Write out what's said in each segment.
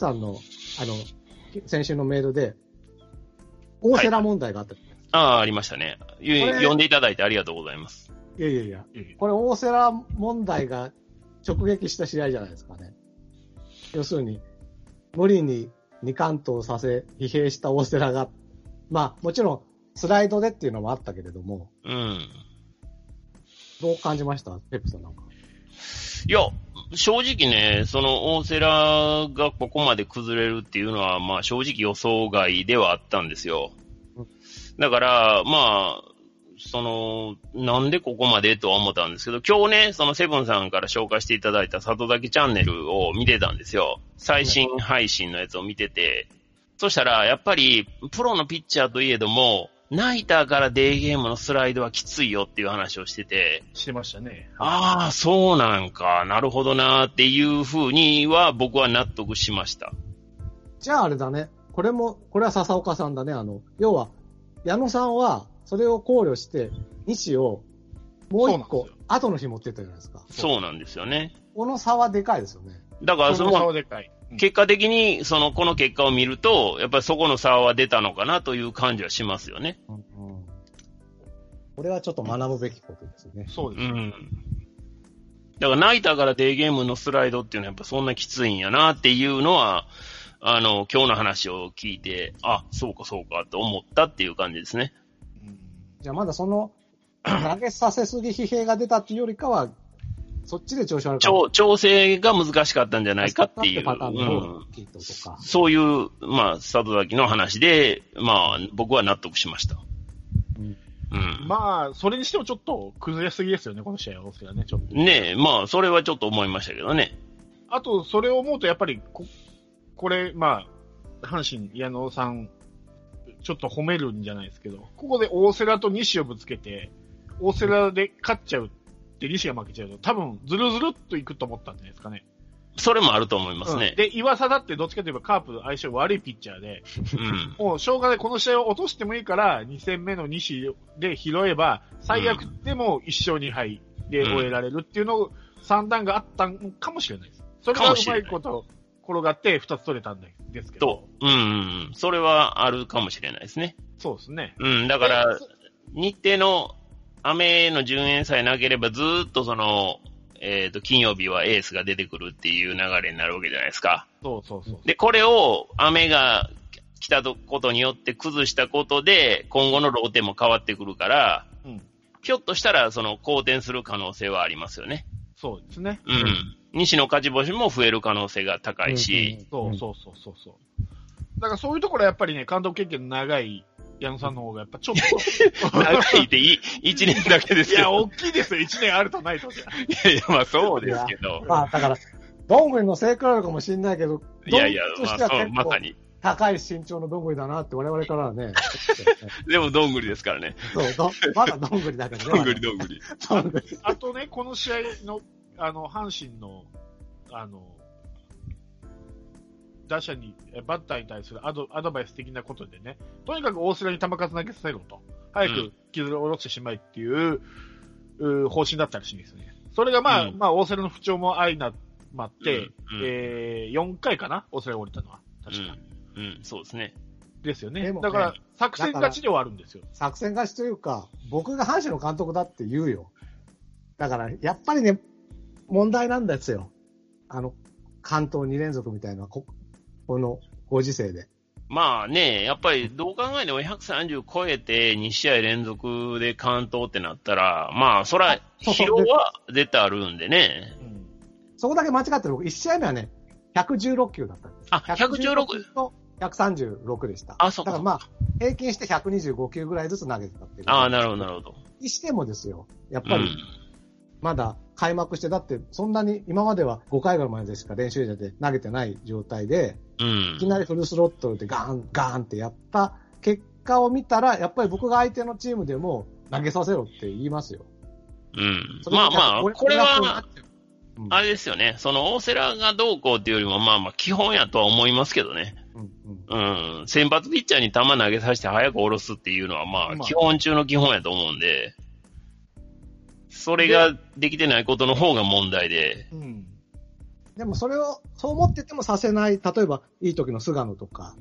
さんの、あの、先週のメールで、大瀬良問題があった、はい、ああ、ありましたね。呼んでいただいてありがとうございます。いやいやいや、これ大瀬良問題が直撃した試合じゃないですかね。要するに、無理に二冠投させ、疲弊した大瀬良が、まあ、もちろん、スライドでっていうのもあったけれども、うん。どう感じました？ペップさんなんか。いや、正直ね、その大瀬良がここまで崩れるっていうのは、まあ正直予想外ではあったんですよ。だから、まあ、その、なんでここまでとは思ったんですけど、今日ね、そのセブンさんから紹介していただいた里崎チャンネルを見てたんですよ。最新配信のやつを見てて。そしたら、やっぱり、プロのピッチャーといえども、ナイターからデーゲームのスライドはきついよっていう話をしてて。してましたね。ああ、そうなんか、なるほどなっていうふうには僕は納得しました。じゃああれだね。これも、これは笹岡さんだね。あの、要は、矢野さんは、それを考慮して、西をもう一個、後の日持ってったじゃないですか。そうなんですよね。この差はでかいですよね。だからその、差はでかい。結果的に、その、この結果を見ると、やっぱりそこの差は出たのかなという感じはしますよね。うん、うん、これはちょっと学ぶべきことですね。そうですね。うん。だから、ナイターからデーゲームのスライドっていうのはやっぱそんなきついんやなっていうのは、あの、今日の話を聞いて、あ、そうかそうかと思ったっていう感じですね。じゃあまだその、投げさせすぎ疲弊が出たっていうよりかは、そっちで調子悪かった。調整が難しかったんじゃないかっていう。パターンのキットとか、うん、そういう、まあ、里崎の話で、まあ、僕は納得しました。うん。うん、まあ、それにしてもちょっと崩れすぎですよね、この試合は、ね、ちょっと。ねえ、まあ、それはちょっと思いましたけどね。あと、それを思うと、やっぱりこ、これ、まあ、阪神、矢野さんちょっと褒めるんじゃないですけど、ここで大瀬良と西をぶつけて、大瀬良で勝っちゃうって西が負けちゃうと、多分ずるずるっといくと思ったんじゃないですかね。それもあると思いますね。うん、で、岩佐だってどっちかといえばカープ相性悪いピッチャーで、うん、もうしょうがない、この試合を落としてもいいから、2戦目の西で拾えば、最悪でも1勝2敗で終えられるっていうのを、算段があったんかもしれないです。それがうまいこと転がって2つ取れたんですけど。うん、それはあるかもしれないですね。そうですね。うん、だから、日程の雨の順延さえなければ、ずっとその、えっ、ー、と、金曜日はエースが出てくるっていう流れになるわけじゃないですか。そうそうそう。で、これを雨が来たことによって崩したことで、今後のローテも変わってくるから、うん、ひょっとしたら、その、好転する可能性はありますよね。そうですね。うん。西の勝ち星も増える可能性が高いし。うんうん、そうそうそうそう。だからそういうところはやっぱりね、監督経験の長い矢野さんの方がやっぱちょっと。長いっていい、一年だけですよ。いや、大きいですよ。一年あるとないとじゃ。いやいや、まあそうですけど。まあだから、どんぐりの成功あるかもしれないけど、いやいや、まあそう、まさに。高い身長のどんぐりだなって我々からはね。でもどんぐりですからね。そうど、まだどんぐりだからね。どんぐりどんぐり。あとね、この試合の、あの、阪神のあの、打者に、バッターに対するアドアドバイス的なことでね、とにかく大瀬良に球数投げさせろと、早く傷を下ろしてしまいっていう、うん、方針だったらしいんですね。それがまあ、うん、まあ、大瀬良の不調も相なまって、うん、えー、4回かな？大瀬良が降りたのは。確か。うん、うん、そうですね。ですよね。だから、作戦勝ちではあるんですよ。作戦勝ちというか、僕が阪神の監督だって言うよ。だから、やっぱりね、問題なんですよ。あの、関東2連続みたいな、ここのご時世で。まあね、やっぱりどう考えても130超えて2試合連続で関東ってなったら、まあ、そら、疲労は絶対あるんでね。そこだけ間違ってる。1試合目はね、116球だったんです。あ、116? と136でした。あ、そうか。だからまあ、平均して125球ぐらいずつ投げてたっていう。ああ、なるほど、なるほど。にしてもですよ、やっぱり、まだ開幕して、だってそんなに今までは5回ぐらいまでしか練習場で投げてない状態で、うん、いきなりフルスロットルでガーン、ガーンってやった結果を見たら、やっぱり僕が相手のチームでも投げさせろって言いますよ。うん。まあまあ、これは、あれですよね。その大瀬良がどうこうっていうよりも、まあまあ基本やとは思いますけどね。うん、うん、先発ピッチャーに球投げさせて早く下ろすっていうのは、まあ、基本中の基本やと思うんで。それができてないことの方が問題で。うん。でもそれを、そう思っててもさせない、例えば、いい時の菅野とか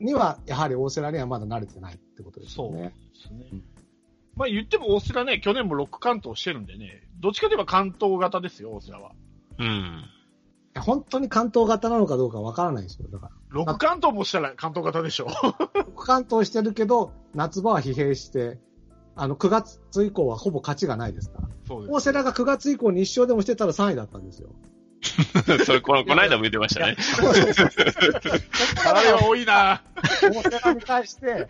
には、やはり大瀬良にはまだ慣れてないってことですよそうでね。すねうん。まあ言っても大瀬良ね、去年も6関東してるんでね、どっちかといえば関東型ですよ、大瀬良は。うん。本当に関東型なのかどうかわからないですよ。だから。6関東もしたら関東型でしょ。関東してるけど、夏場は疲弊して、あの、9月以降はほぼ勝ちがないですから。そう大瀬良が9月以降に1勝でもしてたら3位だったんですよ。それ、この、この間も言ってましたね。あれは多いな大瀬良に対して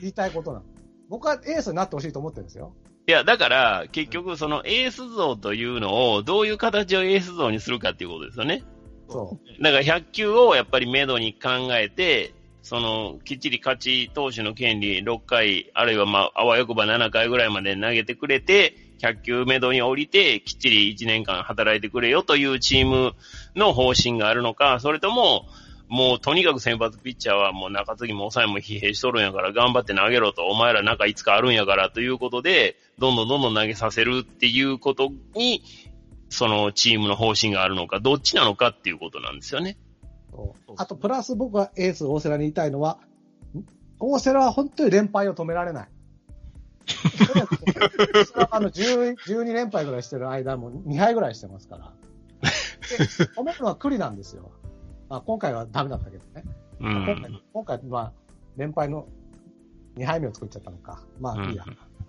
言いたいことなの。僕はエースになってほしいと思ってるんですよ。いや、だから、結局、そのエース像というのを、どういう形をエース像にするかっていうことですよね。そだから100球をやっぱりメドに考えて、その、きっちり勝ち投手の権利6回、あるいはまあ、あわよくば7回ぐらいまで投げてくれて、100球メドに降りて、きっちり1年間働いてくれよというチームの方針があるのか、それとも、もうとにかく先発ピッチャーはもう中継ぎも抑えも疲弊しとるんやから頑張って投げろと、お前ら中いつかあるんやからということで、どんどんどんどん投げさせるっていうことに、そのチームの方針があるのか、どっちなのかっていうことなんですよね。あと、プラス僕はエース大瀬良に言いたいのは、大瀬良は本当に連敗を止められない。あの10 12連敗ぐらいしてる間も2敗ぐらいしてますから。で止めるのは栗なんですよ。まあ、今回はダメだったけどね。う今回ん。、今回、まあ、連敗の2敗目を作っちゃったのか。まあ、うんいいや。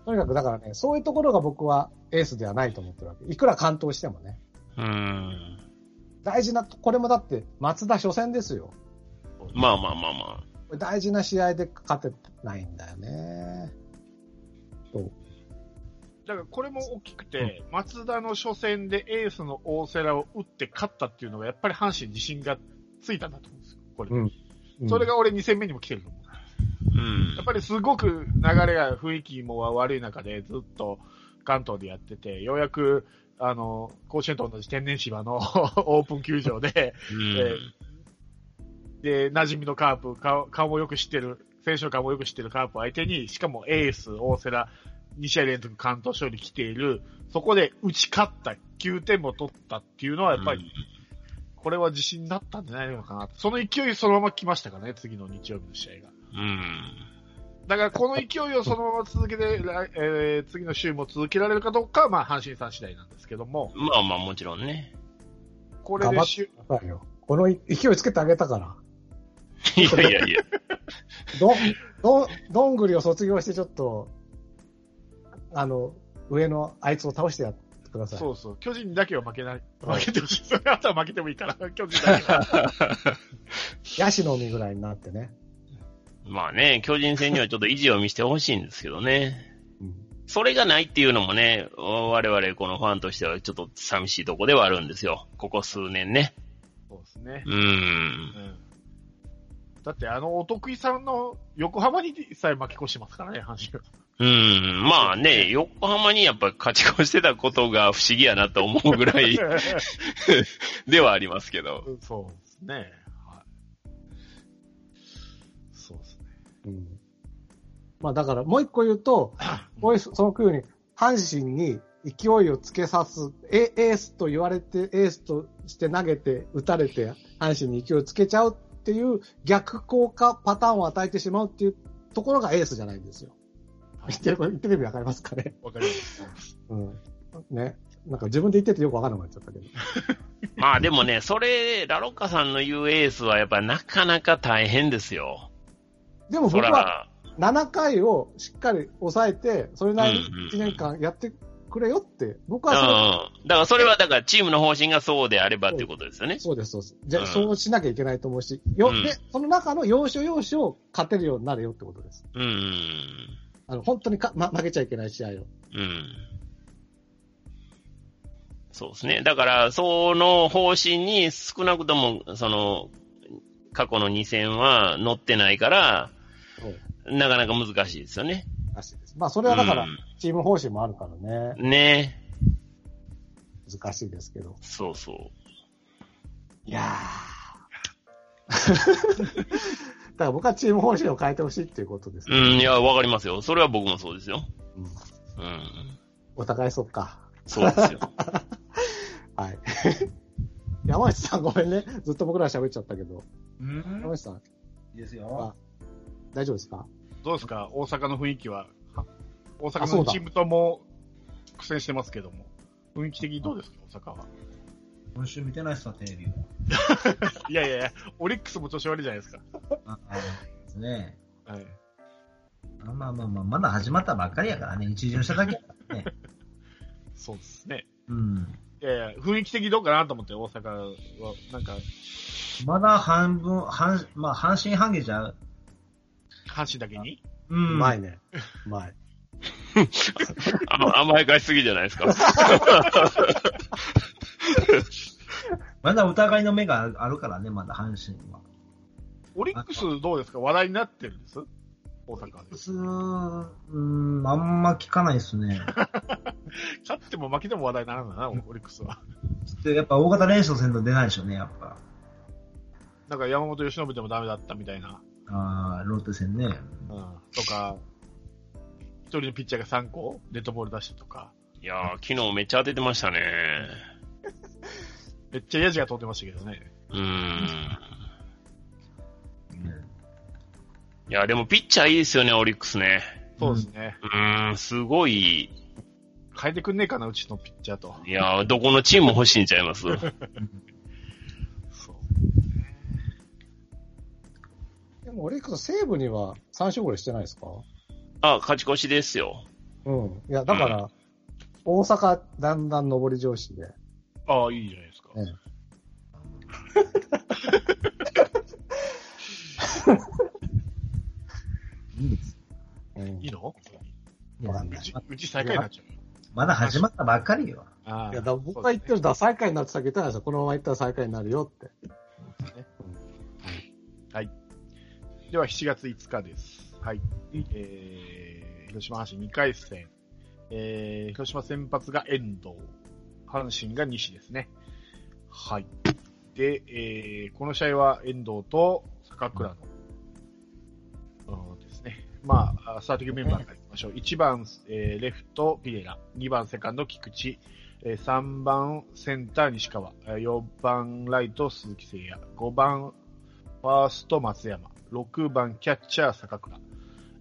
とにかく、だからね、そういうところが僕はエースではないと思ってるわけ。いくら完投してもね。うん。大事な、これもだって、松田初戦ですよ。まあまあまあまこれ大事な試合で勝てないんだよね。そう。だからこれも大きくて、松田の初戦でエースの大瀬良を打って勝ったっていうのが、やっぱり阪神に自信がついたんだと思うんですよ。これ。うんそれが俺2戦目にも来てると思う。うんやっぱりすごく流れが雰囲気も悪い中でずっと関東でやってて、ようやく、あの、甲子園と同じ天然芝の オープン球場で、うん。で、馴染みのカープ、顔顔もよく知ってる、選手の顔もよく知ってるカープ相手に、しかもエース、大瀬良、2試合連続関東勝利来ている、そこで打ち勝った、9点も取ったっていうのは、やっぱり、これは自信になったんじゃないのかな。その勢いそのまま来ましたからね、次の日曜日の試合が。うん。だからこの勢いをそのまま続けて、来えー次の週も続けられるかどうかは、まあ、阪神さん次第なんですけども、まあまあもちろんね。これで週、くださいよ。この勢いつけてあげたから。いやいやいや。ど、ど、どんぐりを卒業してちょっと、あの、上のあいつを倒してやってください。そうそう、巨人にだけは負けない、負けてほしい。それあとは負けてもいいから、巨人だけは。ヤシの実ぐらいになってね。まあね、巨人戦にはちょっと意地を見せてほしいんですけどね。うんそれがないっていうのもね、我々このファンとしてはちょっと寂しいとこではあるんですよ。ここ数年ね。そうですね。うん。うんだって、あの、お得意さんの横浜にさえ負け越してますからね、阪神は。うん。まあね、横浜にやっぱ勝ち越してたことが不思議やなと思うぐらい ではありますけど。そうですね。うん。まあだからもう一個言うと、こうその風に、阪神に勢いをつけさす、エエースと言われて、エースとして投げて、打たれて、阪神に勢いをつけちゃうっていう逆効果パターンを与えてしまうっていうところがエースじゃないんですよ。言ってる、言ってる意味わかりますかね？わかります。うん。ね。なんか自分で言っててよくわからなくなっちゃったけど。まあでもね、それ、ラロッカさんの言うエースはやっぱなかなか大変ですよ。でもそ僕はら、7回をしっかり抑えて、それなりにうんうん1年間やってくれよって、僕うん。はそれだからそれはだからチームの方針がそうであればっていうことですよね。そうです、そうです。じゃあ、うんそうしなきゃいけないと思うし、よ、うんで、その中の要所要所を勝てるようになるよってことです。うん。あの、本当にか、ま、負けちゃいけない試合を。うん。そうですね。だから、その方針に少なくとも、その、過去の2戦は乗ってないから。なかなか難しいですよね。らしいです。まあ、それはだからうん、チーム方針もあるからね、ね難しいですけど。そうそう。いやー。だから僕はチーム方針を変えてほしいっていうことです、うん、いや、わかりますよ。それは僕もそうですよ。うんうん。お互いそっか。そうですよ。はい。い山内さんごめんね。ずっと僕ら喋っちゃったけど。うん？山内さん、いいですよ。大丈夫ですか？どうですか？大阪の雰囲気は？は大阪あそうだのチームとも苦戦してますけども。雰囲気的にどうですか？大阪は。今週見てないっすわ、テレビを。いやいやいや、オリックスも調子悪いじゃないですか。ああですね。はい。あまあまあまあ、まだ始まったばっかりやからね。一巡しただけね。そうですね。うん。いやいや、雰囲気的にどうかなと思って、大阪は。なんか、まだ半分、半、まあ半信半疑じゃう？阪神だけに？う。うんまいね。うまい。あ甘やかしすぎじゃないですか？まだ疑いの目があるからね、まだ阪神は。オリックスどうですか？話題になってるんです？大阪で。すうん、あんま聞かないですね。勝っても負けても話題にならないな、オリックスは。やっぱ大型連勝戦と出ないでしょうね、やっぱ。なんか山本由伸でもダメだったみたいな。ああ、ロッテ戦ね。うん。とか、一人のピッチャーが3個デッドボール出したとか。いやー、昨日めっちゃ当ててましたね。めっちゃヤジが通ってましたけどね。うーん。うんいや、でもピッチャーいいですよね、オリックスね。そうですね。うーん、すごい。変えてくんねえかな、うちのピッチャーと。いやー、どこのチームも欲しいんちゃいます？そう。でもオリックス西武には3勝ぐらいしてないですか？あ、勝ち越しですよ。うん。いや、だから、大阪だんだん上り調子で。ああ、いいじゃないですか。ええいいです。うんいいの？わかんないうち、最下位になっちゃう。まだ始まったばっかりよ。いや、だ僕が言ってるのは最下位になってたけど、このまま行ったら最下位になるよって。では、7月5日です。はい。えー、広島阪神2回戦。えー、広島先発が遠藤。阪神が西ですね。はい。で、えー、この試合は遠藤と坂倉の。まあ、スターティングメンバーからいきましょう。1番、えー、レフト、ピレラ。2番、セカンド、菊池。えー3番、センター、西川。4番、ライト、鈴木誠也。5番、ファースト、松山。6番、キャッチャー、坂倉。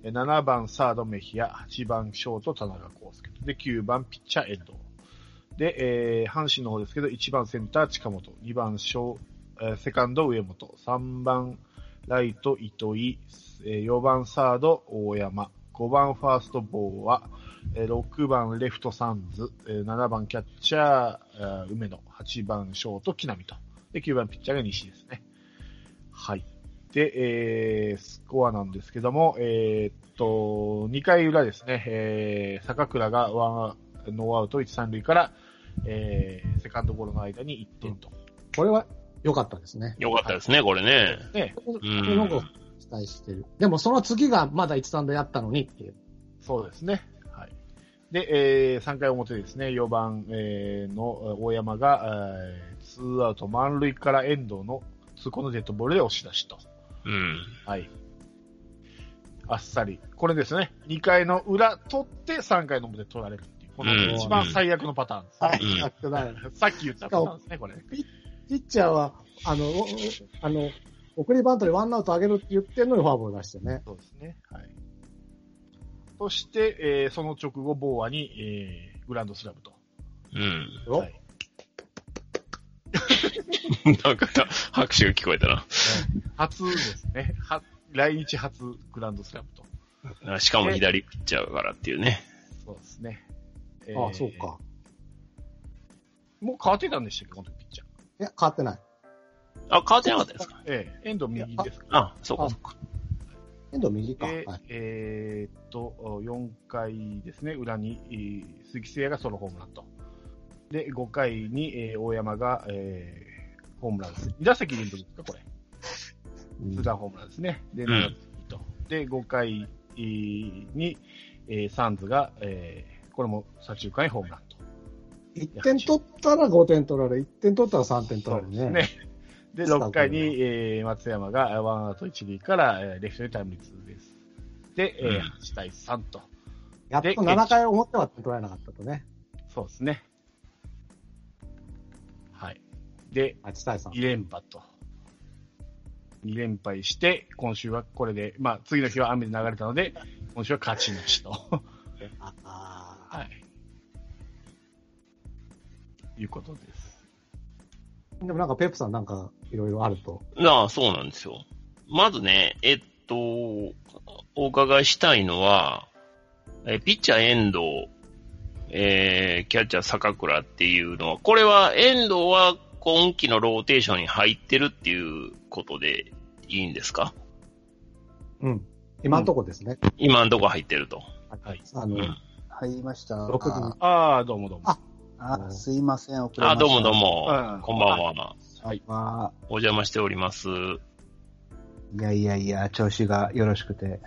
7番、サード、メヒア。8番、ショート、田中康介。で、9番、ピッチャー、遠藤。で、えー、阪神の方ですけど、1番センター、近本。2番、ショー、えーセカンド、上本。3番、ライト、糸井。4番、サード、大山。5番、ファースト、ボーア。6番、レフト、サンズ。7番、キャッチャー、梅野。8番、ショート、木浪と。で、9番、ピッチャーが西ですね。はい。で、えー、スコアなんですけども、えーっと、2回裏ですね、えー、坂倉がワン、ノーアウト1、3塁から、えー、セカンドゴロの間に1点と。これは良かったですね。よかったですね、これね。ね、これなんか期待してる。でもその次がまだ1、3でやったのにっていう。そうですね。はい。で、えー、3回表ですね、4番、えー、の大山が、えー、ツーアウト満塁から遠藤の痛恨のデッドボールで押し出しと。うん。はい。あっさり。これですね。2回の裏取って3回の表取られるっていう。このうん一番最悪のパターンです。はい、うん。さっき言ったパターンですね、これ。ピッチャーは、あの、あの、送りバントでワンアウト上げるって言ってんのにフォアボール出してね。そうですね。はい。そして、えー、その直後、ボーアに、えー、グランドスラムと。うん。おはい。なんか、拍手が聞こえたな。初ですね。は、来日初グランドスラムと。あしかも左ピッチャーからっていうね。そうですね。えああ、そうか。。もう変わってたんでしたっけ、この時ピッチャー。いや、変わってない。あ、変わってなかったですか？ええ遠藤右ですか？あ、そうか、そうか。遠藤右か。ではい、えーっと、4回ですね、裏に、えー鈴木誠也がソロホームランと。で、5回に、えー大山が、えーホームランです。2打席連続ですか、これ。うんツーランホームランですね。で、うん7打席と。で、5回えーに、えーサンズが、えーこれも左中間にホームランと。1点取ったら5点取られ、1点取ったら3点取そられね。うですね。で、6回に、えー松山がワンアウト1塁から、えーレフトにタイムリーツーです。で、えーうん8対3と。やっと7回表は点取られなかったとね。そうですね。はい。で、8対3。2連覇と。2連敗して、今週はこれで、まあ、次の日は雨で流れたので、今週は勝ちなしと。ああはい。いうことです。ーでもなんかペップさんなんかいろいろあると。ああ、そうなんですよ。まずね、えっと、お伺いしたいのは、えピッチャー遠藤、えー、キャッチャー坂倉っていうのは、これは遠藤は今季のローテーションに入ってるっていうことでいいんですか？うん。今のとこですね。今んとこ入ってると。はい。あの、うん。入りました。6時。ああ、どうもどうも。ああ、すいません、遅れました。あ、どうもどうもうん。こんばんは。まあ、お邪魔しております。いやいやいや、調子がよろしくて。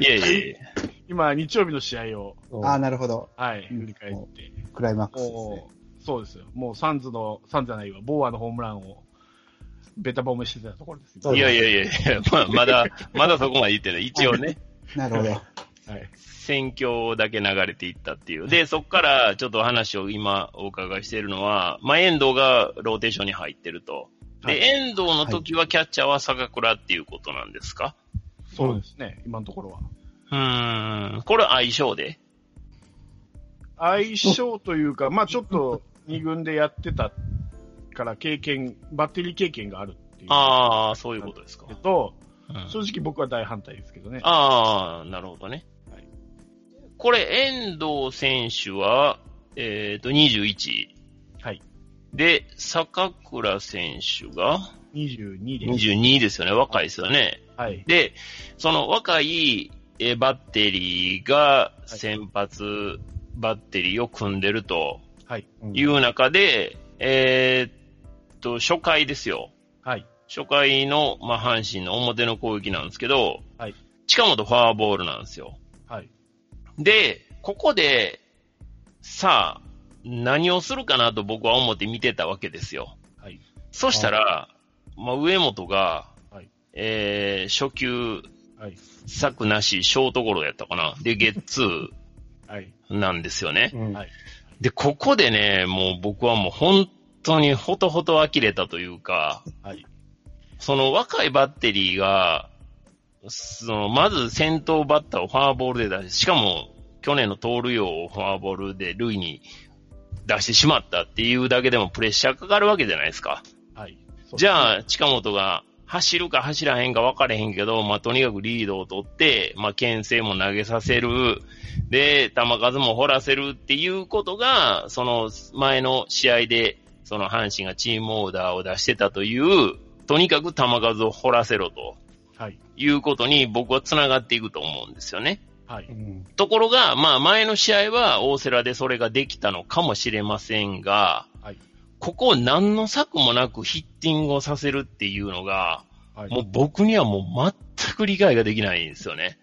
いえいえいえ。今、日曜日の試合を、ああ、なるほど。はい、振り返って。クライマックスですね。そうですよ。もうサンズの、サンズじゃないわ、ボーアのホームランを、ベタ褒めしてたところです。いやいやいや、まあ、まだ、まだそこまで言ってない。一応ね。なるほど。はい。選挙だけ流れていったっていう。で、そこからちょっと話を今お伺いしているのは、まあ、遠藤がローテーションに入ってると。で、はい遠藤の時はキャッチャーは坂倉っていうことなんですか、そうですね、今のところは。うーん、これ相性で？相性というか、まあちょっと二軍でやってたから経験、バッテリー経験があるっていう。ああ、そういうことですか。けど、うん正直僕は大反対ですけどね。ああ、なるほどね。はいこれ、遠藤選手は、えっ、と、21。はい。で、坂倉選手が？22です。22ですよね。若いですよね。はい。で、その若いえーバッテリーが先発バッテリーを組んでるとはい。いう中で、えーっと、初回ですよ。はい。初回の、まあ、阪神の表の攻撃なんですけど、はい近本フォアボールなんですよ。はい。で、ここで、さあ、何をするかなと僕は思って見てたわけですよ。はい。そしたら、まあ、上本が、はいえー初球、はい。策なし、ショートゴロやったかな。で、ゲッツー はい。なんですよね。うんはいで、ここでね、もう僕はもう本当にほとほと呆れたというか、はい。その若いバッテリーが、その、まず先頭バッターをフォアボールで出し、しかも去年の盗塁王をフォアボールで塁に出してしまったっていうだけでもプレッシャーかかるわけじゃないですか。はい。じあ、ゃあ、近本が走るか走らへんか分かれへんけど、まあ、とにかくリードを取って、まあ、牽制も投げさせる。で、球数も掘らせるっていうことが、その前の試合で、その阪神がチームオーダーを出してたという、とにかく球数を掘らせろとはい。いうことに僕は繋がっていくと思うんですよね。はい。うんところが、まあ前の試合は大瀬良でそれができたのかもしれませんが、はいここを何の策もなくヒッティングをさせるっていうのが、はい。もう僕にはもう全く理解ができないんですよね。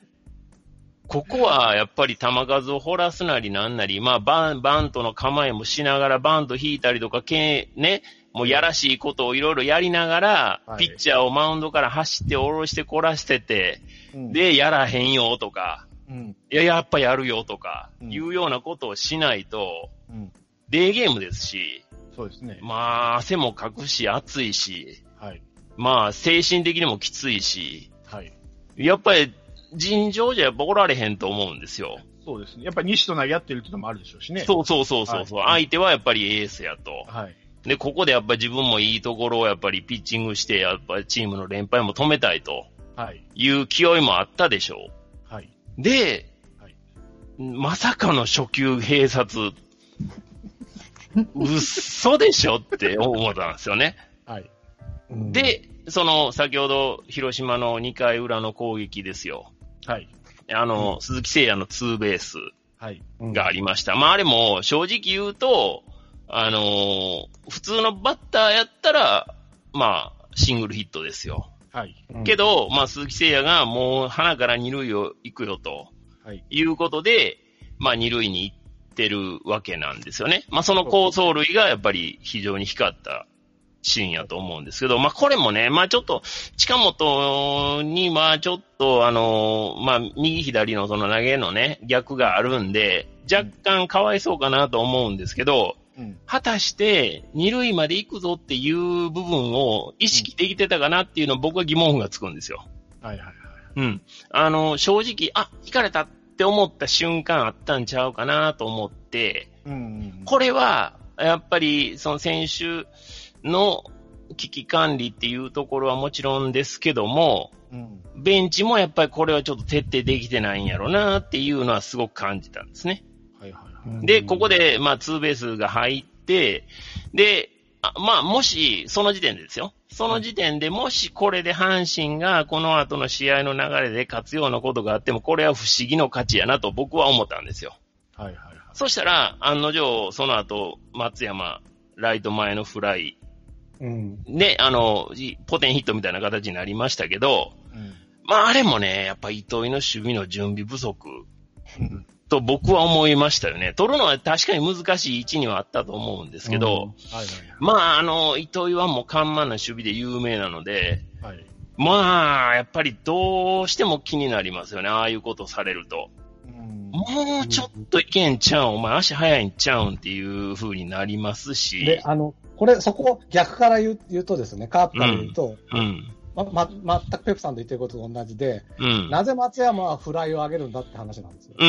ここはやっぱり球数を掘らすなりなんなり、まあバン、バントの構えもしながらバント引いたりとか、けね、もうやらしいことをいろいろやりながら、はいピッチャーをマウンドから走って下ろしてこらしてて、うん、で、やらへんよとか、うん。いや、やっぱやるよとか、うんいうようなことをしないと、うん。デーゲームですし、そうですね。まあ、汗もかくし、暑いし、はい。まあ、精神的にもきついし、はい。やっぱり、尋常じゃやっぱおられへんと思うんですよ。そうですね。やっぱり西と投げ合ってるっていうのもあるでしょうしね。そうそうそうそうそう、はい相手はやっぱりエースやと。はい。で、ここでやっぱり自分もいいところをやっぱりピッチングして、やっぱりチームの連敗も止めたいとはい。いう気負いもあったでしょはい。う。で、はいまさかの初球併殺。嘘でしょって思ったんですよね。はい。うん、で、その、先ほど、広島の2回裏の攻撃ですよ。はい。あの、鈴木誠也のツーベースはい。うんがありました。まあ、あれも、正直言うと、あのー普通のバッターやったら、まあ、シングルヒットですよ。はい。うんけど、まあ、鈴木誠也がもう、鼻から二塁を行くよと、はい。いうことで、まあ、二塁に行ってるわけなんですよね。まあ、その高走塁がやっぱり非常に光ったシーンやと思うんですけど、まあ、これもね、まあ、ちょっと、近本にはちょっと、あの、まあ、右左のその投げのね、逆があるんで、若干かわいそうかなと思うんですけど、うん。果たして二塁まで行くぞっていう部分を意識できてたかなっていうのは僕は疑問符がつくんですよ。はいはいはい。うん。あの、正直、あ、行かれたって思った瞬間あったんちゃうかなと思って、うん。これは、やっぱり、その選手の危機管理っていうところはもちろんですけども、うん。ベンチもやっぱりこれはちょっと徹底できてないんやろなっていうのはすごく感じたんですね。はいはいはい。で、ここで、まあ、ツーベースが入って、で、あまあ、もし、その時点でですよ。その時点でもしこれで阪神がこの後の試合の流れで勝つようなことがあっても、これは不思議の勝ちやなと僕は思ったんですよ。はいはいはい。そしたら、案の定、その後、松山、ライト前のフライ、うん。ね、あの、ポテンヒットみたいな形になりましたけど、うん。まあ、あれもね、やっぱ糸井の守備の準備不足うん。と僕は思いましたよね。取るのは確かに難しい位置にはあったと思うんですけど、うんはいはいまあ、あの、糸井はもう看板な守備で有名なので、はい。はい。まあ、やっぱりどうしても気になりますよね。ああいうことされると。うん。もうちょっといけんちゃうん、お前足速いんちゃうんっていう風になりますし。で、あの、これ、そこ、逆から言う言うとですね、カープから言うと、うん。ま、ま、全くペプさんと言ってることと同じで、うん。なぜ松山はフライを上げるんだって話なんですよ。う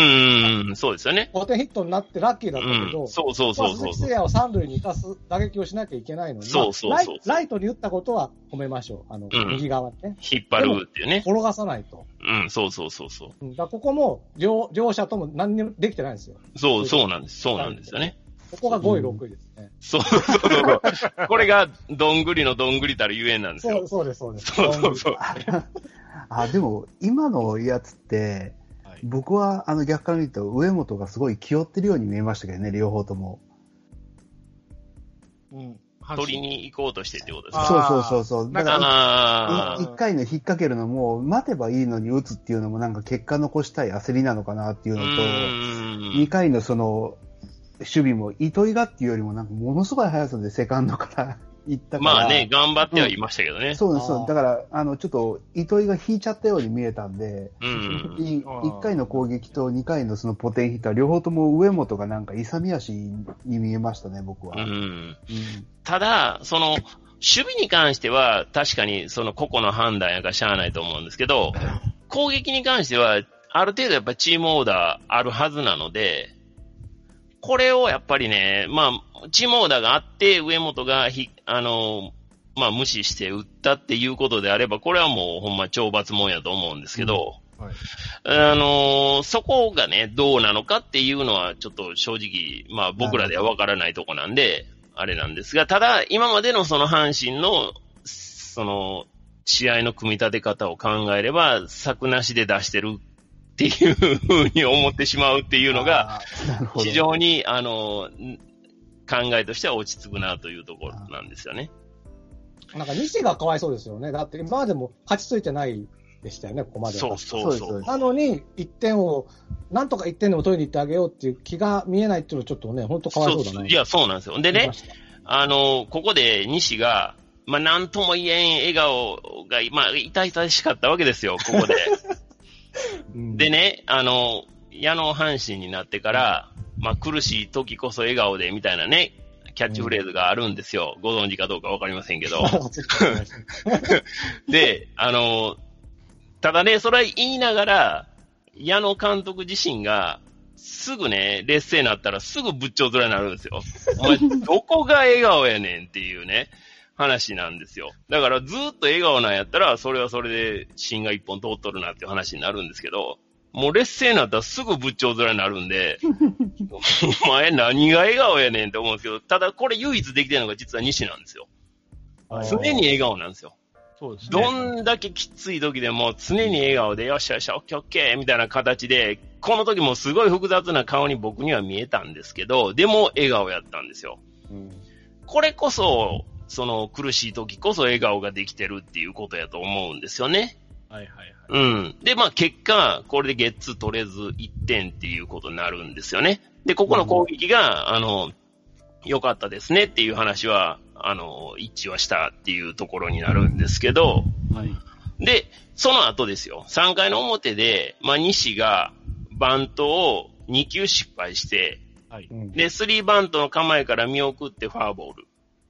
んそうですよね。5点ヒットになってラッキーだっうたけど、ん。そうそうそうそうまあ鈴木誠也を三塁に行かす打撃をしなきゃいけないのに、そうそうそうまあライライトに打ったことは褒めましょう。あの、うん右側にね。引っ張るっていうね。転がさないと。うん、そうそうそうそう。うんだここも両、両者とも何にもできてないんですよ。そう、そうなんです。そうなんですよね。ここが5位、6位ですね。そうそうそうそう。これが、どんぐりのどんぐりたるゆえんなんですよそう、。そうです、そうです。そうそうそう。あ、でも、今のやつって、はい。僕はあの逆から見ると、上本がすごい気負ってるように見えましたけどね、両方とも。うん。取りに行こうとしてってことですあかそうそうそうそう。だから、一回の引っ掛けるのも、待てばいいのに打つっていうのもなんか結果残したい焦りなのかなっていうー。のと、う二ん。回のその、守備も糸井がっていうよりもなんかものすごい速さでセカンドから 行ったから。まあね、頑張ってはいましたけどね。そうです、そうあーだから、あの、ちょっと、糸井が引いちゃったように見えたんで、うん。いあー1回の攻撃と2回のそのポテンヒットは両方とも上本がなんか勇み足に見えましたね、僕は。うん。うんただ、その、守備に関しては、確かにその個々の判断やからしゃあないと思うんですけど、攻撃に関しては、ある程度やっぱチームオーダーあるはずなので、これをやっぱりね、まあ、チームオーダーがあって、上本がひ、あの、まあ、無視して打ったっていうことであれば、これはもうほんま懲罰もんやと思うんですけど、はい。あのそこがね、どうなのかっていうのは、ちょっと正直、まあ僕らではわからないとこなんで、あれなんですが、ただ、今までのその阪神の、その、試合の組み立て方を考えれば、策なしで出してるっていうふうに思ってしまうっていうのが、非常に、あの、ん考えとしては落ち着くなというところなんですよね。なんか西がかわいそうですよね。だって今までも勝ちついてないでしたよね、ここまでは。そうそうそそうなのに、1点を、なんとか1点でも取りに行ってあげようっていう気が見えないっていうのはちょっとね、本当かわいそうだな。いや、そうなんですよ。でねあの、ここで西が、まあ、なんとも言えん笑顔が、まあ、痛々しかったわけですよ、ここで。うんでね、あの、矢野阪神になってから、まあ、苦しい時こそ笑顔で、みたいなね、キャッチフレーズがあるんですよ。ご存知かどうかわかりませんけど。で、あの、ただね、それは言いながら、矢野監督自身が、すぐね、劣勢になったらすぐ仏頂面になるんですよ。お前、どこが笑顔やねんっていうね、話なんですよ。だからずっと笑顔なんやったら、それはそれで芯が一本通っとるなっていう話になるんですけど、もう劣勢になったらすぐ仏頂面になるんで、お前何が笑顔やねんって思うんですけど、ただこれ唯一できてるのが実は西なんですよ。常に笑顔なんですよ。そうですね。どんだけきつい時でも常に笑顔で、よっしゃよっしゃ、オッケーオッケーみたいな形で、この時もすごい複雑な顔に僕には見えたんですけど、でも笑顔やったんですよ。うんこれこそ、その苦しい時こそ笑顔ができてるっていうことやと思うんですよね。はいはいはい。うん。で、まあ結果、これでゲッツー取れず1点っていうことになるんですよね。で、ここの攻撃が、あの、良かったですねっていう話は、あの、一致はしたっていうところになるんですけど、はい。で、その後ですよ。3回の表で、まあ、西がバントを2球失敗して、はい。うん。で、スリーバントの構えから見送ってファーボール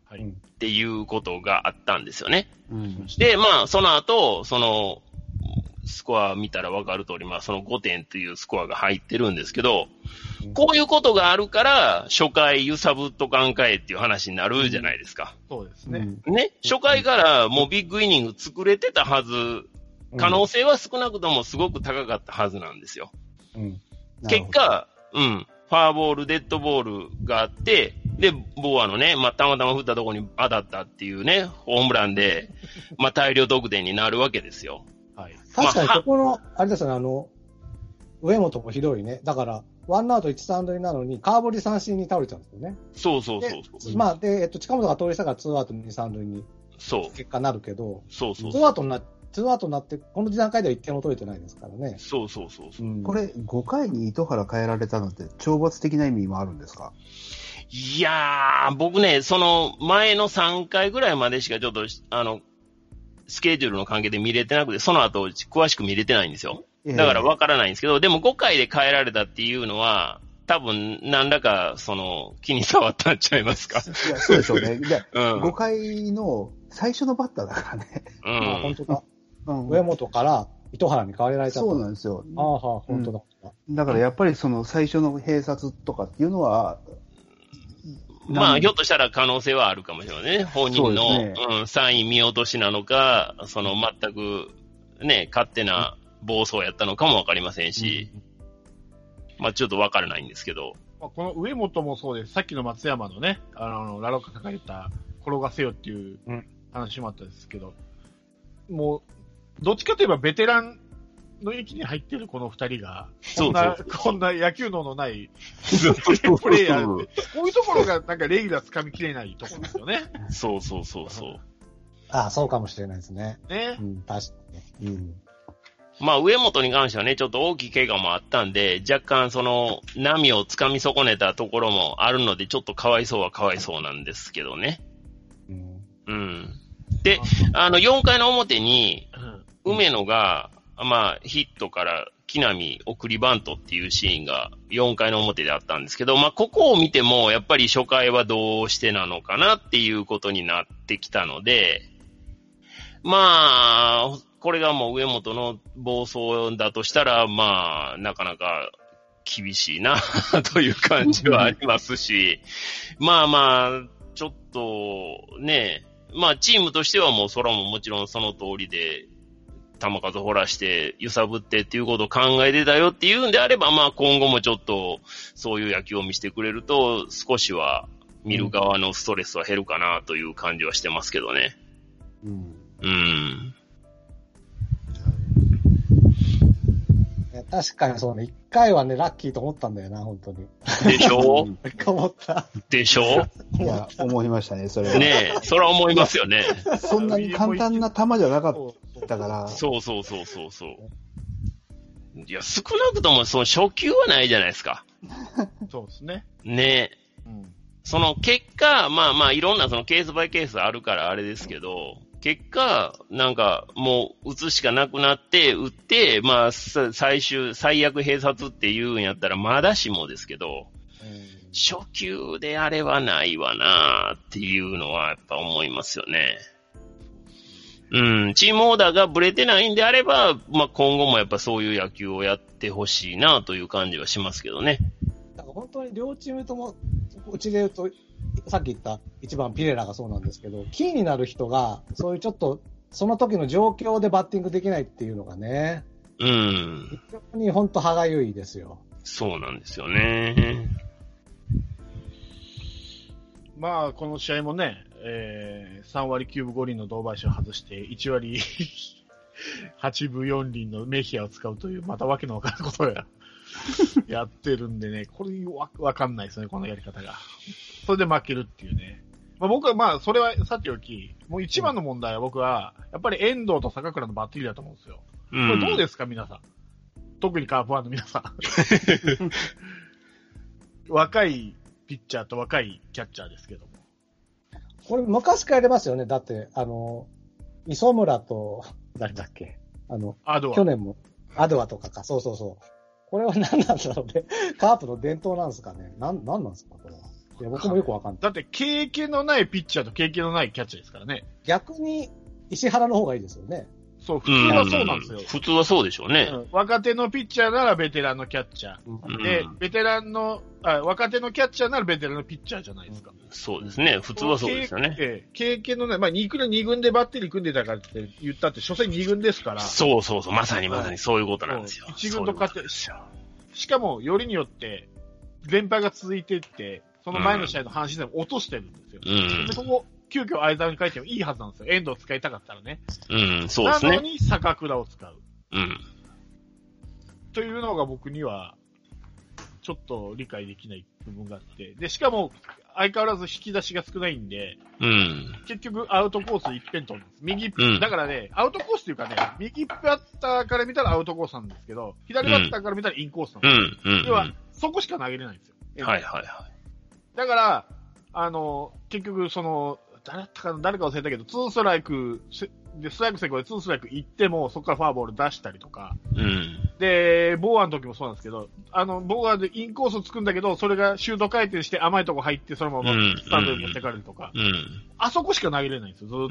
はい。うんっていうことがあったんですよね。うん。で、まあ、その後、その、スコア見たらわかる通り、まあ、その5点というスコアが入ってるんですけどうん、こういうことがあるから、初回揺さぶっとかんかえっていう話になるじゃないですか。そうですね。うんね、初回からもうビッグイニング作れてたはず、可能性は少なくともすごく高かったはずなんですよ。うん。結果、うん、ファーボール、デッドボールがあって、で、ボーアのね、まあ、たまたま振ったところに当たったっていうね、ホームランで、まあ、大量得点になるわけですよ。はい。確かにまあそこの、あれですよね、あの、上本もひどいね。だから、ワンアウト一三塁なのに、空振り三振に倒れちゃうんですよね。そうそうそうそう。まあ、で、えっと、近本が通りしたからツーアウト二三塁にそう。結果なるけど、そうそうツーアウトにな、ツーアウトになって、この段階では1点も取れてないですからね。そうそうそうそう。うんこれ、5回に糸原変えられたのって、懲罰的な意味もあるんですか？いやー、僕ね、その前の3回ぐらいまでしかちょっと、あの、スケジュールの関係で見れてなくて、その後詳しく見れてないんですよ。だからわからないんですけど、でも5回で変えられたっていうのは、多分何らか、その、気に障ったんちゃいますか？いや、そうでしょうね。で、うん。5回の最初のバッターだからね。うんあ本当だ。うん上本から糸原に変わられたと。そうなんですよ。ああ、はあ、本当だ。だからやっぱりその最初の併殺とかっていうのは、まあ、ひょっとしたら可能性はあるかもしれないね。本人の、そうですうん、サイン見落としなのか、その全く、ね、勝手な暴走やったのかもわかりませんし、まあ、ちょっとわからないんですけど。まあ、この上本もそうです。さっきの松山のね、あの、ラロッカ書かれた、転がせよっていううん話もあったんですけど、もう、どっちかといえばベテランの域に入ってるこの二人が、こんな、そうこんな野球脳のないプレイヤーって、こういうところがなんかレギュラー掴みきれないところですよね。そうそうそうそう。ああ、そうかもしれないですね。ねう。ん、確かに。うん。まあ、上本に関してはね、ちょっと大きい怪我もあったんで、若干その、波を掴み損ねたところもあるので、ちょっとかわいそうはかわいそうなんですけどね。うん。うん。で、あの、4回の表に、うん梅野が、まあ、ヒットから木浪送りバントっていうシーンが4回の表であったんですけど、まあ、ここを見ても、やっぱり初回はどうしてなのかなっていうことになってきたので、まあ、これがもう上本の暴走だとしたら、まあ、なかなか厳しいな という感じはありますし、まあまあ、ちょっとね、まあチームとしてはもうそれももちろんその通りで、球数掘らして、揺さぶってっていうことを考えてたよっていうんであれば、まあ今後もちょっとそういう野球を見せてくれると、少しは見る側のストレスは減るかなという感じはしてますけどね。うんうん。確かにそうね、一回はね、ラッキーと思ったんだよな、本当に。でしょ？一 回思った。でしょ？いや、思いましたね、それは。ねえ、それは思いますよね。そんなに簡単な球じゃなかっそうたから、そうそうそうそうそう。いや、少なくともその初球はないじゃないですか。そうですね。ねえ。うん。その結果、まあまあいろんなそのケースバイケースあるからあれですけど、結果、なんかもう打つしかなくなって、打って、まあさ最終、最悪閉殺っていうんやったらまだしもですけど、初球であれはないわなっていうのはやっぱ思いますよね。うん、チームオーダーがブレてないんであれば、まあ今後もやっぱそういう野球をやってほしいなという感じはしますけどね。だから本当に両チームとも、うちで言うと、さっき言った一番ピレラがそうなんですけど、キーになる人が、そういうちょっと、その時の状況でバッティングできないっていうのがね、うん、非常に本当歯がゆいですよ。そうなんですよね。まあ、この試合もね、えー、3割9分5厘の同倍賞を外して、1割 8分4厘のメヒアを使うという、またわけのわからんことをや やってるんでね、これわわかんないですね、このやり方が。それで負けるっていうね。まあ、僕はまあ、それはさておき、もう一番の問題は僕は、やっぱり遠藤と坂倉のバッテリーだと思うんですよ。うこれどうですか、皆さん。特にカープファンの皆さん。若いピッチャーと若いキャッチャーですけども。これ昔からやりますよね。だって、あの、磯村と、誰だっけ？あの、あとは。去年も、アドアとかか、そうそうそう。これは何なんだろうね。カープの伝統なんですかね。なん、なんなんですか、これは。いや、僕もよくわかんない。だって経験のないピッチャーと経験のないキャッチャーですからね。逆に、石原の方がいいですよね。そう、普通はそうなんですよ。普通はそうでしょうね。うん若手のピッチャーならベテランのキャッチャー。うんで、ベテランのあ、若手のキャッチャーならベテランのピッチャーじゃないですか。そうですね。普通はそうですよね。ええ経験のない、まあ、2軍二軍でバッテリー組んでたからって言ったって、所詮2軍ですから。そうそうそう。まさにまさにそういうことなんですようん。一軍と勝ってしかも、よりによって、連敗が続いていって、その前の試合の阪神でも落としてるんですよ。うんで、ここ、急遽相沢に書いてもいいはずなんですよ。遠藤使いたかったらね。うん、そうですね。なのに、坂倉を使う。うん。というのが僕には、ちょっと理解できない部分があって。で、しかも、相変わらず引き出しが少ないんで、うん。結局アウトコース一辺倒です。右、うんだからね、アウトコースっていうかね、右バッターから見たらアウトコースなんですけど、左バッターから見たらインコースなんうです。ん。うん。要は、そこしか投げれないんですよ。はいはいはだから、あの、結局、その、誰だったかな、誰か忘れたけど、ツーストライク、せで、ストライク先行でツーストライク行っても、そこからフォアボール出したりとか、い。うん。で、ボーアの時もそうなんですけど、あの、ボーアでインコースをつくんだけど、それがシュート回転して甘いとこ入って、そのままうんスタンドに持ってかれるとか、うん。あそこしか投げれないんですよ、ずーっう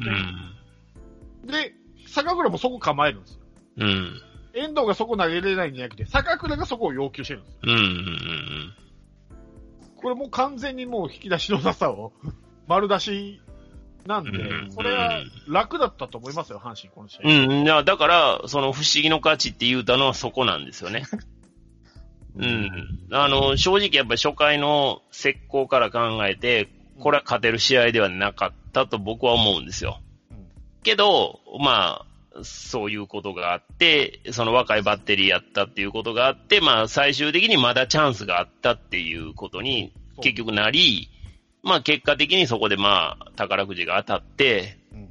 と。ん。で、坂倉もそこ構えるんですよ。うん。遠藤がそこ投げれないんじゃなくて、坂倉がそこを要求してるんですよ。うん。うん。これもう完全にもう引き出しのなさを 丸出しなんでう、んそれは楽だったと思いますよ、阪神、この試合。うん。いや、だから、その不思議の価値って言うたのはそこなんですよね。うん。あの、正直やっぱり初回の石膏から考えて、これは勝てる試合ではなかったと僕は思うんですよ。うんけど、まあ、そういうことがあって、その若いバッテリーやったっていうことがあって、まあ最終的にまだチャンスがあったっていうことに結局なり、まあ結果的にそこでまあ宝くじが当たって、うん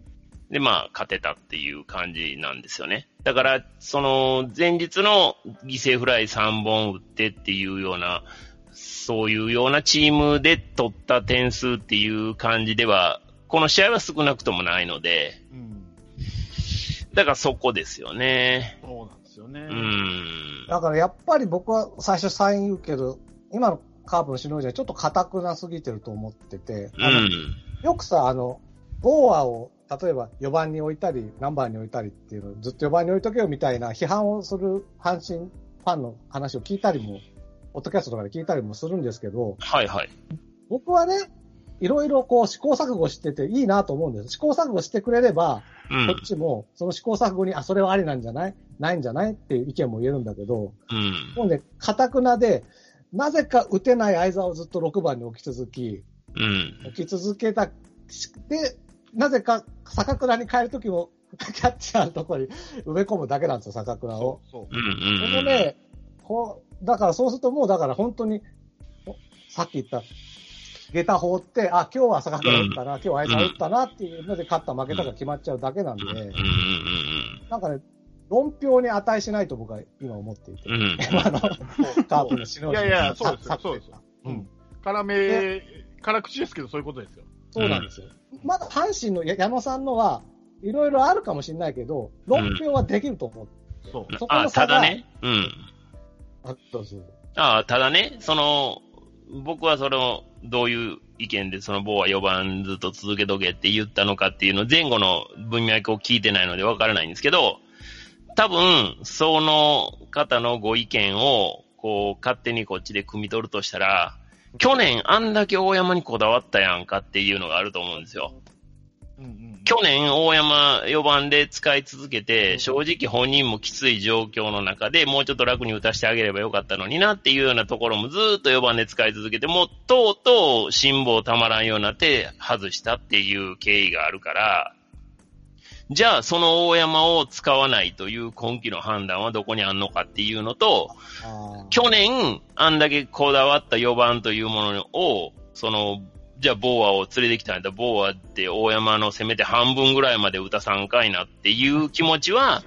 でまあ勝てたっていう感じなんですよね。だから、その前日の犠牲フライ3本打ってっていうような、そういうようなチームで取った点数っていう感じでは、この試合は少なくともないので、うんだからそこですよね。そうなんですよね。うん。だからやっぱり僕は最初サイン言うけど、今のカープの首脳陣はちょっと硬くなすぎてると思ってて、うあのん。よくさ、あの、ボーアを、例えば4番に置いたり、何番に置いたりっていうのをずっと4番に置いとけよみたいな批判をする阪神ファンの話を聞いたりも、ポッドキャストとかで聞いたりもするんですけど、はいはい。僕はね、いろいろこう試行錯誤してていいなと思うんです。試行錯誤してくれれば、うんこっ。ちもその試行錯誤に、あ、それはありなんじゃない？ないんじゃない？っていう意見も言えるんだけど、うん。もうね、堅くなで、なぜか打てない相沢をずっと6番に置き続き、うん。置き続けた、で、なぜか坂倉に変えるときも、キャッチャーのところに 埋め込むだけなんですよ、坂倉を。そううん。うん。このね、こう、だからそうするともうだから本当に、おさっき言った、下駄放って、あ、今日は坂倉打ったな、今日は相沢打ったなっていうので勝った負けたが決まっちゃうだけなんで、うん。うん。なんかね、論評に値しないと僕は今思っていて。うん。カープの首脳陣いやいや、そうですさよ、そうですよ。ううんん。辛め、辛口ですけど、そういうことですよ。そうなんですよ。まだ阪神のや矢野さんのは、いろいろあるかもしれないけど、論評はできると思う。そう。そこあ、の差がただね。うん。あどうぞああ、ただね、その、僕はその、どういう意見でその棒は4番ずっと続けとけって言ったのかっていうの前後の文脈を聞いてないのでわからないんですけど、多分、その方のご意見を、こう、勝手にこっちで汲み取るとしたら、去年あんだけ大山にこだわったやんかっていうのがあると思うんですよ。うんうん。去年、大山4番で使い続けて、正直本人もきつい状況の中でもうちょっと楽に打たせてあげればよかったのになっていうようなところもずーっと4番で使い続けて、もうとうとう辛抱たまらんようになって外したっていう経緯があるから、じゃあその大山を使わないという今季の判断はどこにあんのかっていうのと、去年、あんだけこだわった4番というものを、その、じゃあ、ボーアを連れてきたんだ。ボーアって大山のせめて半分ぐらいまで打たさんかいなっていう気持ちは、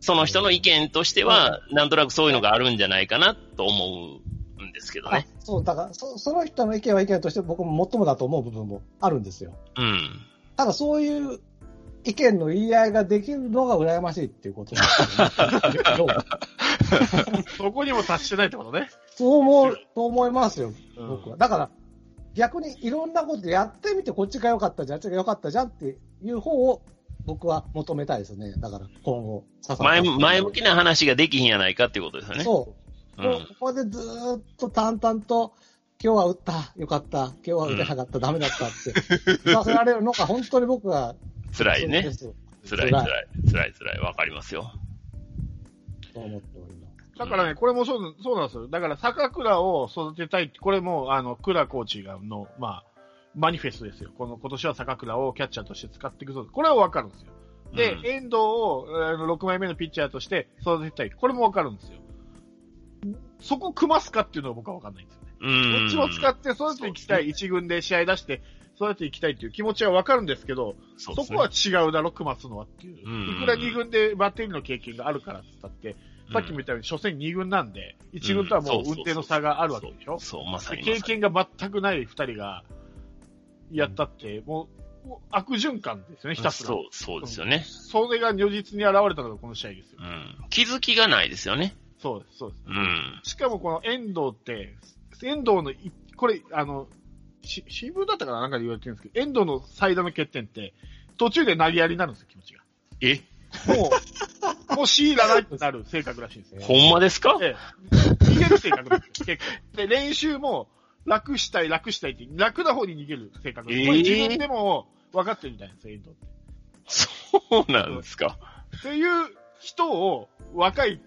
その人の意見としては、なんとなくそういうのがあるんじゃないかなと思うんですけどあね。そう、だからそ、その人の意見は意見として僕も最もだと思う部分もあるんですよ。うん。ただそういう意見の言い合いができるのが羨ましいっていうことなんですよね。そこにも達してないってことね。そう思う、そう思いますよ、うん僕は。だから、逆にいろんなことやってみて、こっちが良かったじゃん、あっちが良かったじゃんっていう方を僕は求めたいですね。だから、今後、笹前前向きな話ができひんやないかっていうことですよね。そう。うんここでずーっと淡々と、今日は打った、よかった、今日は打てなかった、ダメだったって、言わせられるのが本当に僕は、辛いね辛い辛い。辛い辛い。わかりますよ。と思っております。だからね、これもそうそうなんですよ。だから、坂倉を育てたいって、これも、あの、倉コーチがの、まあ、マニフェストですよ。この、今年は坂倉をキャッチャーとして使っていくぞ。これはわかるんですよ。で、うん遠藤を、あの、6枚目のピッチャーとして育てたい。これもわかるんですよ。そこ組ますかっていうのは僕はわかんないんですよね。うん。どっちも使って育てていきたい。一軍で試合出して育てていきたいっていう気持ちはわかるんですけど、そそこは違うだろ、組ますのはっていう。うんいくら2軍でバッテリーの経験があるからって言ったって、さっきも言ったように、初戦2軍なんで、1軍とはもう運転の差があるわけでしょ？そう、まさに。経験が全くない2人がやったって、もうもう悪循環ですよね、ひたすら。そう、そうですよね。それが如実に現れたのがこの試合ですよう。ん。気づきがないですよね。そうです、そうです。うん。しかもこの遠藤って、遠藤のい、これ、あの、し、新聞だったかななんかで言われてるんですけど、遠藤の最大の欠点って、途中で投げやりになるんですよ、気持ちが。え？もう、もう強いらないってなる性格らしいんですよ。ほんまですか？ええ、逃げる性格なんですよ、結構。で、練習も、楽したい、楽したいって、楽な方に逃げる性格なんです。これええ自分でも分かってるみたいなんですよ、遠藤って。そうなんですか。っていう人を若い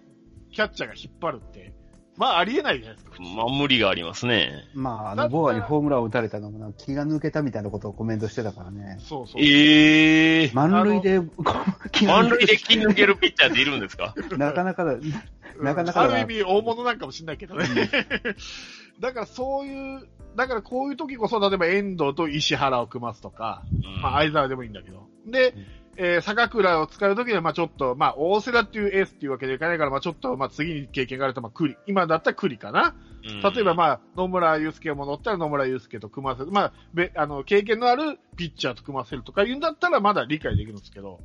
キャッチャーが引っ張るって、まあありえないじゃないですか。まあ、無理がありますね。まあ、あの、ボアにホームランを打たれたのもなんか気が抜けたみたいなことをコメントしてたからね。そうそう。ええー。満塁で、満塁で気抜けるピッチャーっているんですか？なかなかだ、うんなかなかだある意味大物なんかもしれないけどね。だからそういう、だからこういう時こそ、例えば遠藤と石原を組ますとか、まあ相沢でもいいんだけど。で、えー坂倉を使う時には、まあちょっと、まあ大瀬良っていうエースっていうわけでいかないから、まあちょっと、まあ次に経験があると、まあ栗。今だったら栗かな。例えば、まあ、野村祐介も乗ったら野村祐介と組ませる。まあ、べ、あの、経験のあるピッチャーと組ませるとか言うんだったらまだ理解できるんですけど、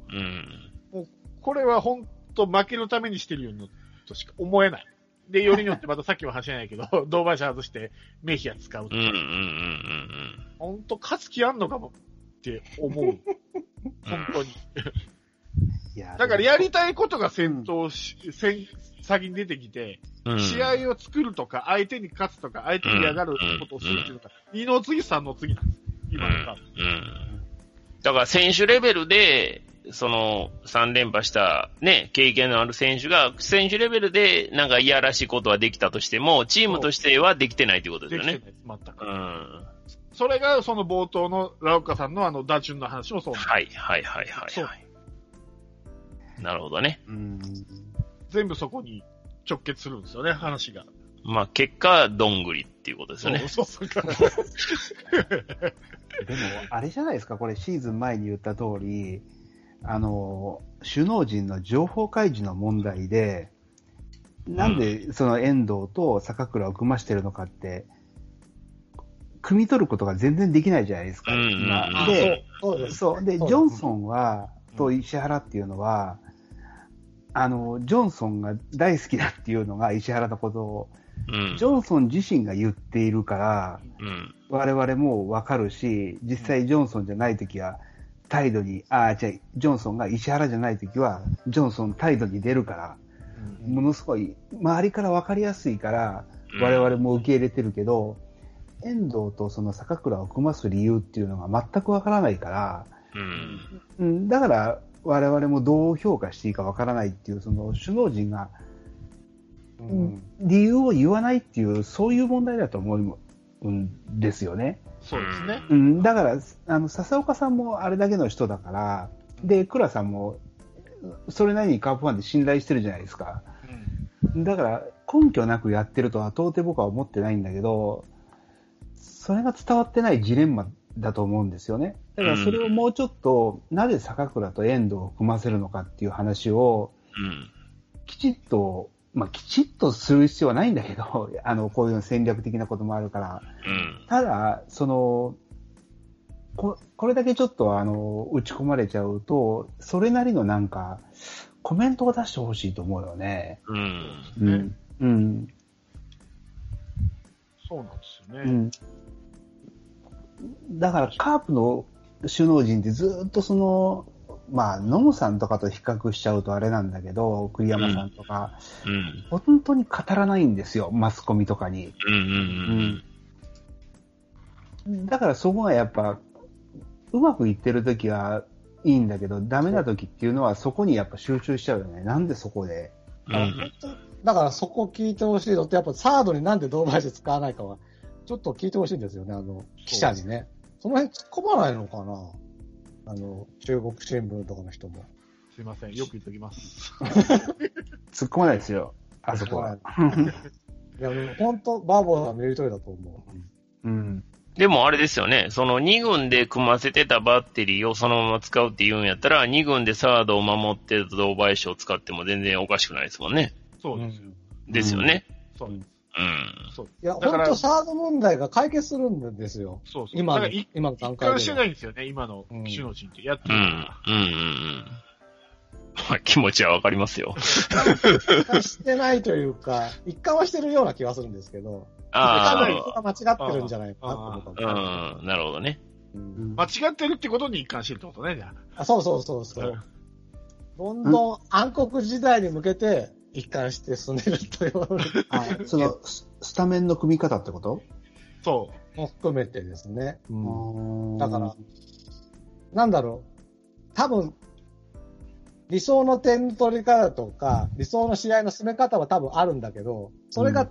うん。これは本当負けるためにしてるようにとしか思えない。で、よりによってまたさっきも話しないけど、同伴者外してメヒア使うとうん。うん。か、うん。うん。本当勝つ気あんのかもって思う。本当に。いやだからやりたいことが先頭し、先、先に出てきて、うん。試合を作るとか、相手に勝つとか、相手に嫌がることをするっていうのが、二の次、三の次なんです。今のカード。うん。だから選手レベルで、その3連覇したね、経験のある選手が、選手レベルでなんかいやらしいことはできたとしても、チームとしてはできてないということでよね。ですきてないです、全く。うん。それが、その冒頭のラオカさんのあの、打順の話もそうなんです。はい、はい、はい、はい。なるほどね。うん。全部そこに直結するんですよね、話が。まあ、結果、どんぐりっていうことですよね。そうそうそう。でも、あれじゃないですか、これシーズン前に言った通り、あの、首脳陣の情報開示の問題で、なんでその遠藤と坂倉を組ましてるのかって、汲み取ることが全然できないじゃないですか。で、そうでジョンソンは、と石原っていうのは、あの、ジョンソンが大好きだっていうのが石原のことを、うんジ。ョンソン自身が言っているから、うん。我々もわかるし、実際ジョンソンじゃないときは、態度に、ああ、じゃあジョンソンが石原じゃないときは、ジョンソン態度に出るから、ものすごい、周りからわかりやすいから、うん我々も受け入れてるけど、遠藤とその坂倉を組ます理由っていうのが全くわからないから、うん。うん、だから我々もどう評価していいかわからないっていう、その首脳陣が、うん理由を言わないっていう、そういう問題だと思うんですよね。そうですね。うん、だから、あの、笹岡さんもあれだけの人だから、で、倉さんも、それなりにカープファンで信頼してるじゃないですか。だから、根拠なくやってるとは到底僕は思ってないんだけど、それが伝わってないジレンマだと思うんですよね。だからそれをもうちょっと、なぜ坂倉と遠藤を組ませるのかっていう話を、うん。きちっと、まあ、きちっとする必要はないんだけど、あの、こういう戦略的なこともあるから、うん。ただ、その、ここれだけちょっとあの、打ち込まれちゃうと、それなりのなんか、コメントを出してほしいと思うよね。うん。うん。うん。そうなんですよね。うん。だから、カープの首脳陣ってずっとその、まあ、ノムさんとかと比較しちゃうとあれなんだけど、栗山さんとか、うん。本当に語らないんですよ、マスコミとかに。うんうんだからそこがやっぱ、うまくいってる時はいいんだけど、ダメな時っていうのはそこにやっぱ集中しちゃうよね。なんでそこで。うん。うん。だからそこ聞いてほしいのって、やっぱサードになんで堂林使わないかは、ちょっと聞いてほしいんですよね、あの、記者にね。その辺突っ込まないのかなあの、中国新聞とかの人も。すいません。よく言っときます。突っ込まないですよ、あそこは。いや、もう本当、バーボーが見る通りだと思う。うん。でもあれですよね、その2軍で組ませてたバッテリーをそのまま使うって言うんやったら、2軍でサードを守ってた堂林を使っても全然おかしくないですもんね。そうですよ。ですよね。そうです。うん。そういや、だから本当サード問題が解決するんですよ。そうそう。今のだからい、今の段一貫して階では。ないんですよね、今のうん首脳陣って。やってうん。うん。るかうん。うん。まあ気持ちはわかりますよ。一貫してないというか、一貫はしてるような気がするんですけど、一貫あ間違ってるんじゃないかなと思ったんあ。うん。なるほどね。うんら。間違ってるってことに一貫してるってことね、じゃあそうそうそうそあ。う。どんどん暗黒時代に向けて一貫して進んでるというのあその、ススタメンの組み方ってこと？そも含めてですね。うんだだから、なんだろう。多分、理想の点取り方とか、理想の試合の進め方は多分あるんだけど、それが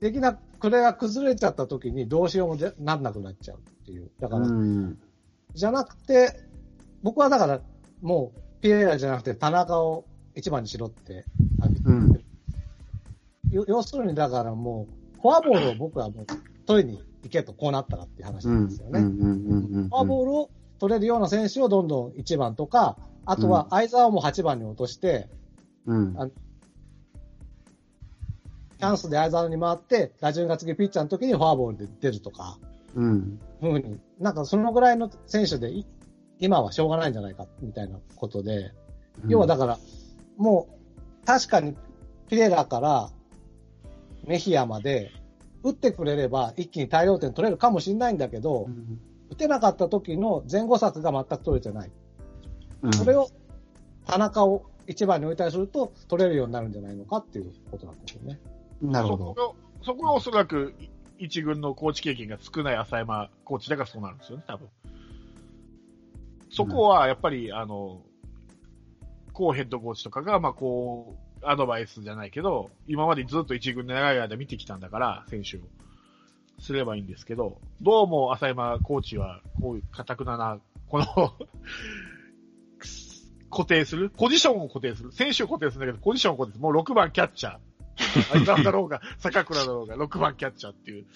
できなく、これが崩れちゃった時にどうしようもでなんなくなっちゃうっていう。だから、うん。じゃなくて、僕はだから、もう、ピエラじゃなくて田中を一番にしろって、要するにだからもう、フォアボールを僕はもう取りに行けと、こうなったらっていう話うん。なんですよね。フォアボールを取れるような選手をどんどん1番とか、あとは相沢も8番に落として、うん。あチャンスで相沢に回って、打順が次ピッチャーの時にフォアボールで出るとか、うん。ふうに、なんかそのぐらいの選手でい今はしょうがないんじゃないか、みたいなことで、要はだから、もう、確かにピレラからメヒアまで打ってくれれば一気に大量点取れるかもしれないんだけど、うん打てなかった時の前後策が全く取れてない。うんそれを田中を一番に置いたりすると取れるようになるんじゃないのかっていうことなんですよね。なるほど。そこが、おそらく一軍のコーチ経験が少ない浅山コーチだからそうなるんですよね、多分。そこはやっぱり、あの、コーヘッドコーチとかが、まあこう、アドバイスじゃないけど、今までずっと一軍で長い間見てきたんだから、選手を。すればいいんですけど、どうも浅山コーチは、こういう堅くなな、この固定する？ポジションを固定する？選手を固定するんだけど、ポジションを固定する。もう6番キャッチャー。相沢だろうが、坂倉だろうが、6番キャッチャーっていう、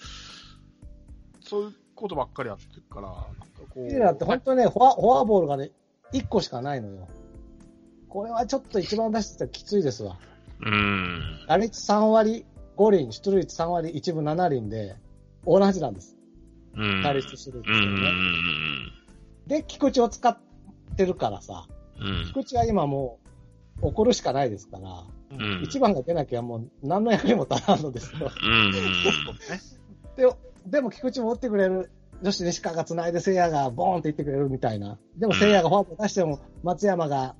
そういうことばっかりやってるから、なんかこう。ピレラって本当にね、フォアフォアボールがね、1個しかないのよ。これはちょっと一番出してたらきついですわ。うん。打率3割5厘、出塁率3割1分7厘で、同じなんです。うん。打率出塁率うん。うん。ね。で、菊池を使ってるからさ、うん。菊池は今もう怒るしかないですから、うん。一番が出なきゃもう何の役にも立たんのですよ。うん。ででも菊池も打ってくれる。女子西川が繋いで聖夜がボーンって言ってくれるみたいな。でも聖夜がフォアボール出しても松山が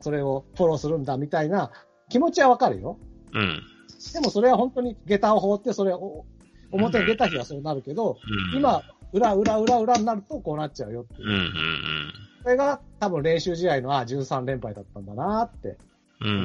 それをフォローするんだみたいな気持ちはわかるよ。うん。でもそれは本当に下駄を放ってそれを表に出た日はそうなるけど、今、裏、裏、裏、裏になるとこうなっちゃうよっていううん。うん。それが多分練習試合の、あ、13連敗だったんだなってうん。うん。